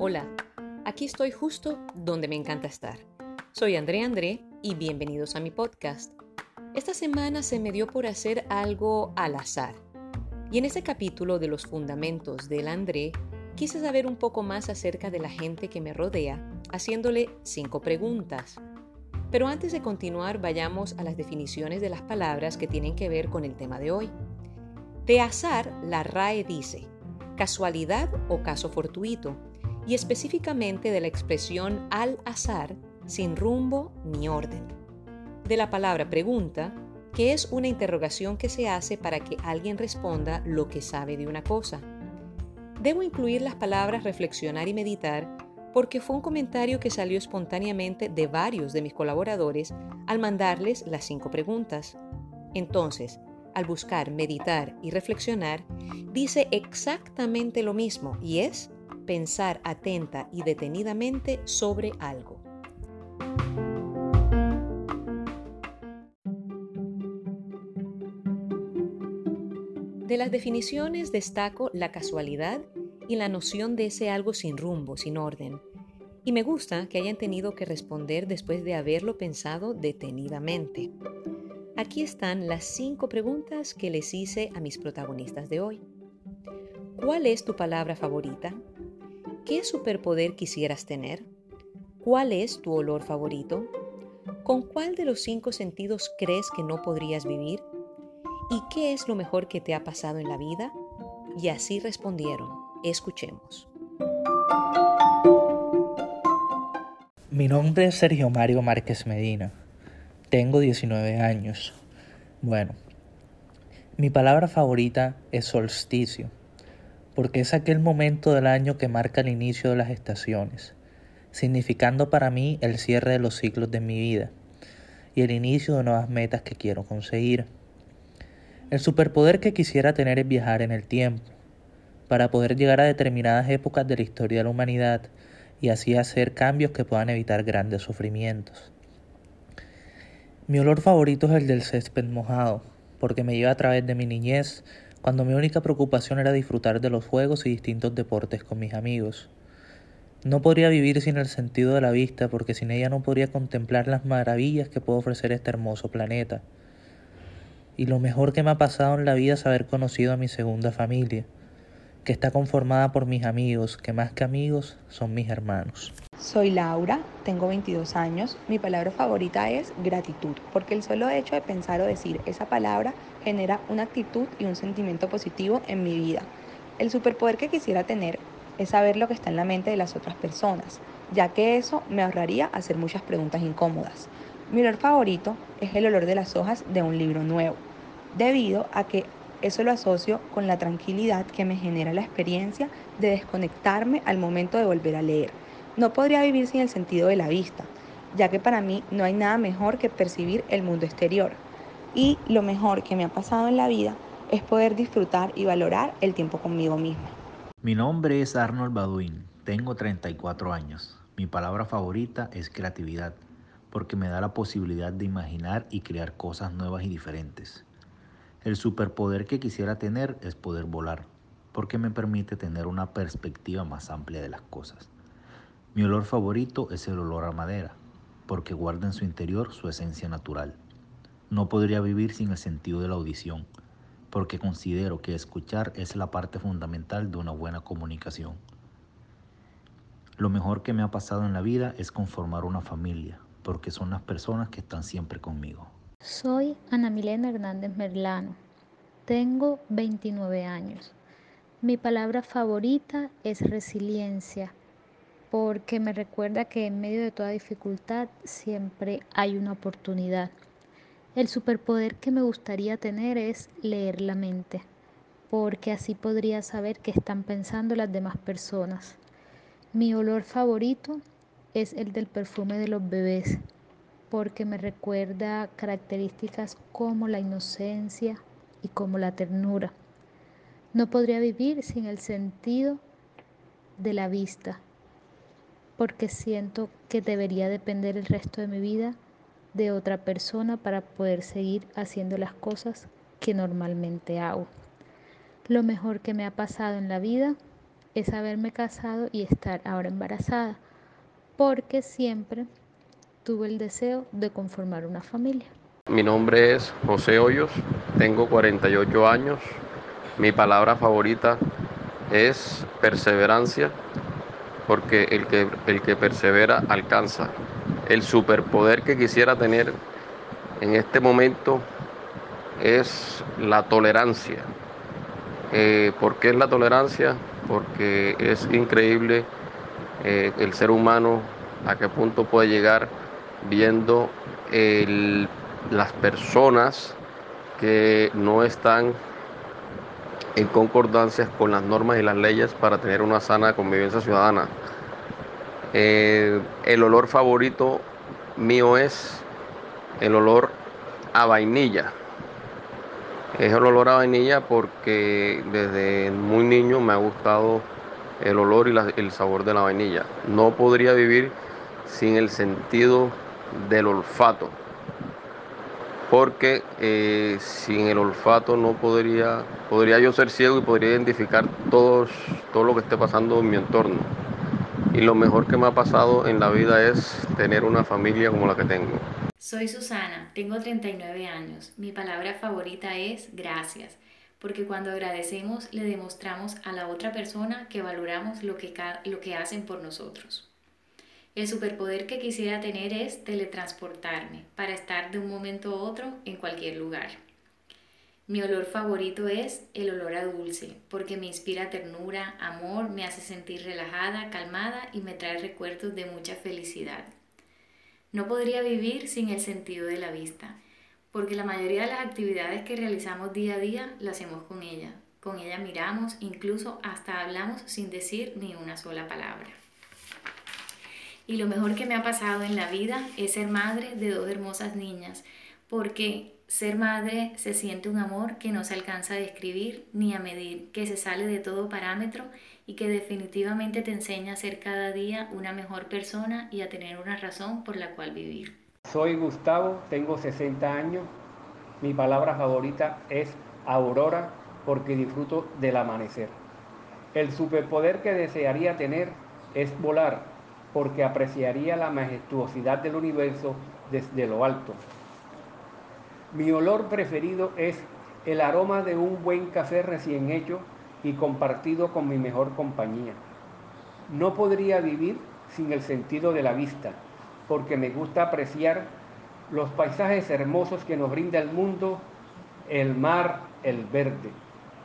Hola, aquí estoy justo donde me encanta estar. Soy André André y bienvenidos a mi podcast. Esta semana se me dio por hacer algo al azar. Y en este capítulo de los fundamentos del André, quise saber un poco más acerca de la gente que me rodea, haciéndole cinco preguntas. Pero antes de continuar, vayamos a las definiciones de las palabras que tienen que ver con el tema de hoy. De azar, la RAE dice, casualidad o caso fortuito, y específicamente de la expresión al azar, sin rumbo ni orden. De la palabra pregunta, que es una interrogación que se hace para que alguien responda lo que sabe de una cosa. Debo incluir las palabras reflexionar y meditar porque fue un comentario que salió espontáneamente de varios de mis colaboradores al mandarles las cinco preguntas. Entonces, al buscar meditar y reflexionar, dice exactamente lo mismo y es pensar atenta y detenidamente sobre algo. De las definiciones destaco la casualidad y la noción de ese algo sin rumbo, sin orden. Y me gusta que hayan tenido que responder después de haberlo pensado detenidamente. Aquí están las cinco preguntas que les hice a mis protagonistas de hoy. ¿Cuál es tu palabra favorita? ¿Qué superpoder quisieras tener? ¿Cuál es tu olor favorito? ¿Con cuál de los cinco sentidos crees que no podrías vivir? ¿Y qué es lo mejor que te ha pasado en la vida? Y así respondieron. Escuchemos. Mi nombre es Sergio Mario Márquez Medina. Tengo 19 años. Bueno, mi palabra favorita es solsticio porque es aquel momento del año que marca el inicio de las estaciones, significando para mí el cierre de los ciclos de mi vida y el inicio de nuevas metas que quiero conseguir. El superpoder que quisiera tener es viajar en el tiempo, para poder llegar a determinadas épocas de la historia de la humanidad y así hacer cambios que puedan evitar grandes sufrimientos. Mi olor favorito es el del césped mojado, porque me lleva a través de mi niñez, cuando mi única preocupación era disfrutar de los juegos y distintos deportes con mis amigos. No podría vivir sin el sentido de la vista porque sin ella no podría contemplar las maravillas que puede ofrecer este hermoso planeta. Y lo mejor que me ha pasado en la vida es haber conocido a mi segunda familia, que está conformada por mis amigos, que más que amigos son mis hermanos. Soy Laura, tengo 22 años. Mi palabra favorita es gratitud, porque el solo hecho de pensar o decir esa palabra genera una actitud y un sentimiento positivo en mi vida. El superpoder que quisiera tener es saber lo que está en la mente de las otras personas, ya que eso me ahorraría hacer muchas preguntas incómodas. Mi olor favorito es el olor de las hojas de un libro nuevo, debido a que eso lo asocio con la tranquilidad que me genera la experiencia de desconectarme al momento de volver a leer no podría vivir sin el sentido de la vista, ya que para mí no hay nada mejor que percibir el mundo exterior. Y lo mejor que me ha pasado en la vida es poder disfrutar y valorar el tiempo conmigo misma. Mi nombre es Arnold Baduin, tengo 34 años. Mi palabra favorita es creatividad, porque me da la posibilidad de imaginar y crear cosas nuevas y diferentes. El superpoder que quisiera tener es poder volar, porque me permite tener una perspectiva más amplia de las cosas. Mi olor favorito es el olor a madera, porque guarda en su interior su esencia natural. No podría vivir sin el sentido de la audición, porque considero que escuchar es la parte fundamental de una buena comunicación. Lo mejor que me ha pasado en la vida es conformar una familia, porque son las personas que están siempre conmigo. Soy Ana Milena Hernández Merlano. Tengo 29 años. Mi palabra favorita es resiliencia porque me recuerda que en medio de toda dificultad siempre hay una oportunidad. El superpoder que me gustaría tener es leer la mente, porque así podría saber qué están pensando las demás personas. Mi olor favorito es el del perfume de los bebés, porque me recuerda características como la inocencia y como la ternura. No podría vivir sin el sentido de la vista, porque siento que debería depender el resto de mi vida de otra persona para poder seguir haciendo las cosas que normalmente hago. Lo mejor que me ha pasado en la vida es haberme casado y estar ahora embarazada, porque siempre tuve el deseo de conformar una familia. Mi nombre es José Hoyos, tengo 48 años. Mi palabra favorita es perseverancia, porque el que, el que persevera alcanza. El superpoder que quisiera tener en este momento es la tolerancia. Eh, ¿Por qué es la tolerancia? Porque es increíble eh, el ser humano a qué punto puede llegar viendo las personas que no están en concordancia con las normas y las leyes para tener una sana convivencia ciudadana. Eh, el olor favorito mío es el olor a vainilla. Es el olor a vainilla porque desde muy niño me ha gustado el olor y el sabor de la vainilla. No podría vivir sin el sentido del olfato, porque eh, sin el olfato no podría, podría yo ser ciego y podría identificar todos, todo lo que esté pasando en mi entorno. Y lo mejor que me ha pasado en la vida es tener una familia como la que tengo. Soy Susana, tengo 39 años. Mi palabra favorita es gracias, porque cuando agradecemos le demostramos a la otra persona que valoramos lo que, lo que hacen por nosotros. El superpoder que quisiera tener es teletransportarme para estar de un momento a otro en cualquier lugar. Mi olor favorito es el olor a dulce, porque me inspira ternura, amor, me hace sentir relajada, calmada y me trae recuerdos de mucha felicidad. No podría vivir sin el sentido de la vista, porque la mayoría de las actividades que realizamos día a día las hacemos con ella. Con ella miramos, incluso hasta hablamos sin decir ni una sola palabra. Y lo mejor que me ha pasado en la vida es ser madre de dos hermosas niñas, porque ser madre se siente un amor que no se alcanza a describir ni a medir, que se sale de todo parámetro y que definitivamente te enseña a ser cada día una mejor persona y a tener una razón por la cual vivir. Soy Gustavo, tengo 60 años. Mi palabra favorita es aurora porque disfruto del amanecer. El superpoder que desearía tener es volar porque apreciaría la majestuosidad del universo desde lo alto. Mi olor preferido es el aroma de un buen café recién hecho y compartido con mi mejor compañía. No podría vivir sin el sentido de la vista, porque me gusta apreciar los paisajes hermosos que nos brinda el mundo, el mar, el verde.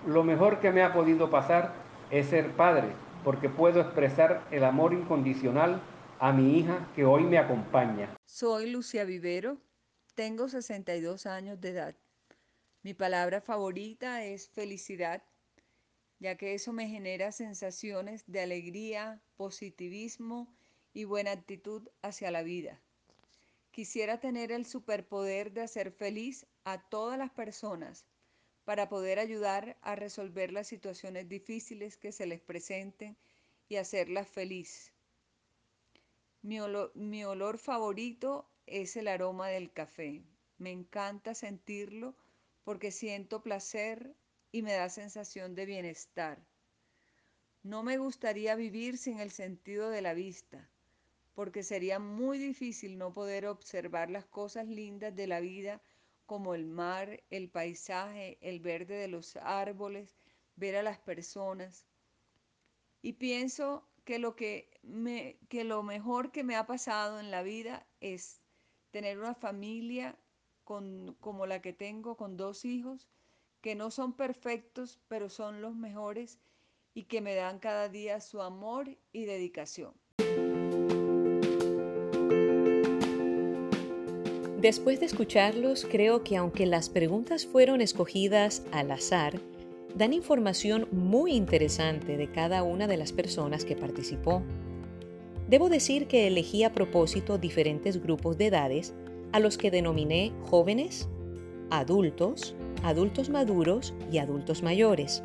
Lo mejor que me ha podido pasar es ser padre, porque puedo expresar el amor incondicional a mi hija que hoy me acompaña. Soy Lucia Vivero, tengo 62 años de edad. Mi palabra favorita es felicidad, ya que eso me genera sensaciones de alegría, positivismo y buena actitud hacia la vida. Quisiera tener el superpoder de hacer feliz a todas las personas para poder ayudar a resolver las situaciones difíciles que se les presenten y hacerlas feliz. Mi olor, favorito es el aroma del café. Me encanta sentirlo porque siento placer y me da sensación de bienestar. No me gustaría vivir sin el sentido de la vista, porque sería muy difícil no poder observar las cosas lindas de la vida como el mar, el paisaje, el verde de los árboles, ver a las personas. Y pienso que lo, que me, que lo mejor que me ha pasado en la vida es tener una familia con, como la que tengo, con dos hijos, que no son perfectos, pero son los mejores y que me dan cada día su amor y dedicación. Después de escucharlos, creo que aunque las preguntas fueron escogidas al azar, dan información muy interesante de cada una de las personas que participó. Debo decir que elegí a propósito diferentes grupos de edades a los que denominé jóvenes, adultos, adultos maduros y adultos mayores.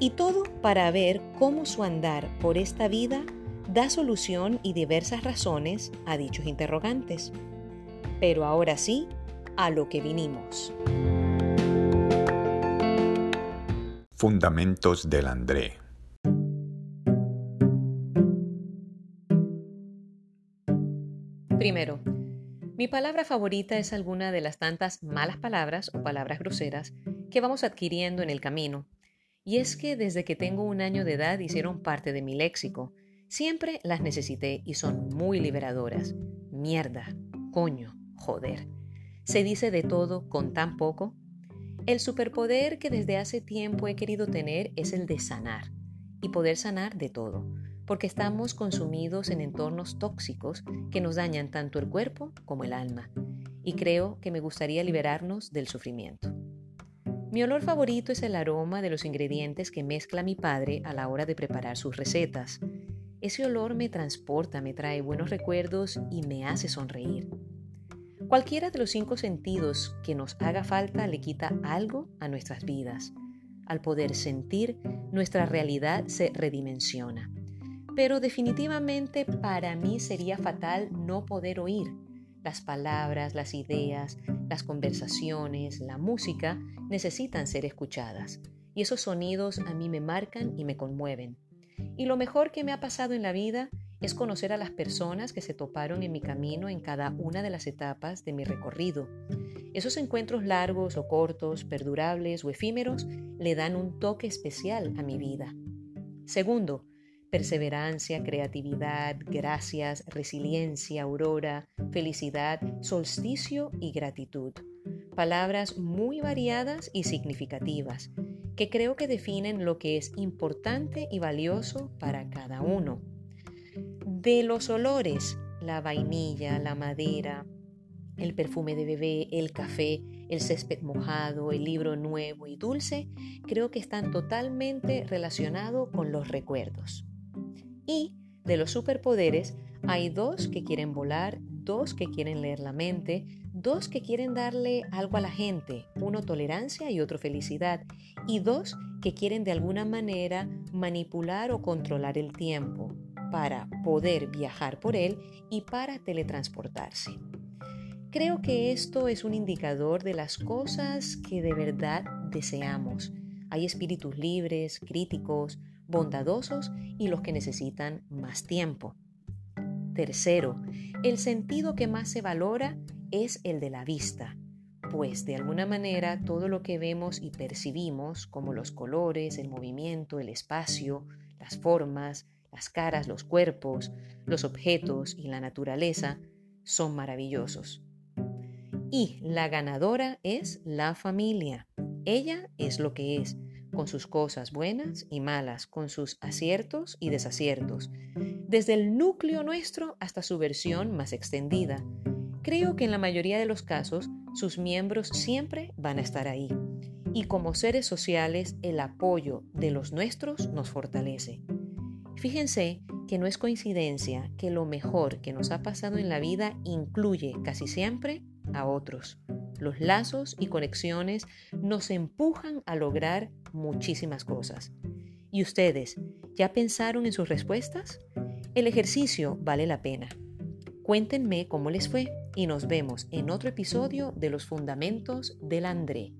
Y todo para ver cómo su andar por esta vida da solución y diversas razones a dichos interrogantes. Pero ahora sí, a lo que vinimos. Fundamentos del André. Primero, mi palabra favorita es alguna de las tantas malas palabras o palabras groseras que vamos adquiriendo en el camino. Y es que desde que tengo un año de edad hicieron parte de mi léxico. Siempre las necesité y son muy liberadoras. Mierda, coño, joder. Se dice de todo con tan poco. El superpoder que desde hace tiempo he querido tener es el de sanar y poder sanar de todo porque estamos consumidos en entornos tóxicos que nos dañan tanto el cuerpo como el alma, y creo que me gustaría liberarnos del sufrimiento. Mi olor favorito es el aroma de los ingredientes que mezcla mi padre a la hora de preparar sus recetas. Ese olor me transporta, me trae buenos recuerdos y me hace sonreír. Cualquiera de los cinco sentidos que nos haga falta le quita algo a nuestras vidas. Al poder sentir, nuestra realidad se redimensiona pero definitivamente para mí sería fatal no poder oír. Las palabras, las ideas, las conversaciones, la música necesitan ser escuchadas y esos sonidos a mí me marcan y me conmueven. Y lo mejor que me ha pasado en la vida es conocer a las personas que se toparon en mi camino en cada una de las etapas de mi recorrido. Esos encuentros largos o cortos, perdurables o efímeros, le dan un toque especial a mi vida. Segundo, perseverancia, creatividad, gracias, resiliencia, aurora, felicidad, solsticio y gratitud. Palabras muy variadas y significativas que creo que definen lo que es importante y valioso para cada uno. De los olores, la vainilla, la madera, el perfume de bebé, el café, el césped mojado, el libro nuevo y dulce, creo que están totalmente relacionados con los recuerdos. Y de los superpoderes hay dos que quieren volar, dos que quieren leer la mente, dos que quieren darle algo a la gente, uno tolerancia y otro felicidad, y dos que quieren de alguna manera manipular o controlar el tiempo para poder viajar por él y para teletransportarse. Creo que esto es un indicador de las cosas que de verdad deseamos. Hay espíritus libres, críticos, bondadosos y los que necesitan más tiempo. Tercero, el sentido que más se valora es el de la vista, pues de alguna manera todo lo que vemos y percibimos, como los colores, el movimiento, el espacio, las formas, las caras, los cuerpos, los objetos y la naturaleza, son maravillosos. Y la ganadora es la familia. Ella es lo que es, con sus cosas buenas y malas, con sus aciertos y desaciertos, desde el núcleo nuestro hasta su versión más extendida. Creo que en la mayoría de los casos sus miembros siempre van a estar ahí. Y como seres sociales, el apoyo de los nuestros nos fortalece. Fíjense que no es coincidencia que lo mejor que nos ha pasado en la vida incluye casi siempre a otros. Los lazos y conexiones nos empujan a lograr muchísimas cosas. ¿Y ustedes ya pensaron en sus respuestas? El ejercicio vale la pena. Cuéntenme cómo les fue y nos vemos en otro episodio de los Fundamentos del André.